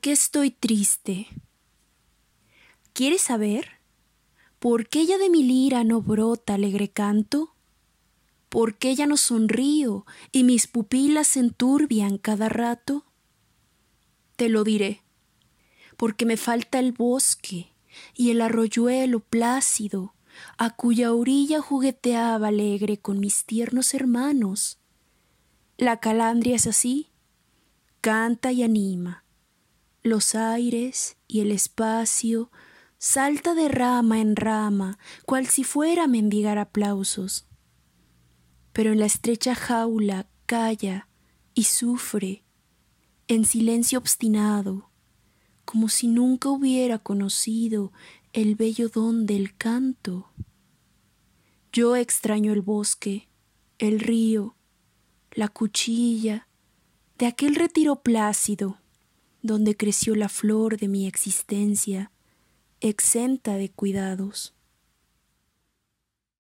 qué estoy triste? ¿Quieres saber? ¿Por qué ya de mi lira no brota alegre canto? ¿Por qué ya no sonrío y mis pupilas se enturbian cada rato? Te lo diré, porque me falta el bosque y el arroyuelo plácido, a cuya orilla jugueteaba alegre con mis tiernos hermanos. La calandria es así, canta y anima. Los aires y el espacio salta de rama en rama, cual si fuera a mendigar aplausos. Pero en la estrecha jaula calla y sufre, en silencio obstinado, como si nunca hubiera conocido el bello don del canto. Yo extraño el bosque, el río, la cuchilla, de aquel retiro plácido, donde creció la flor de mi existencia, exenta de cuidados.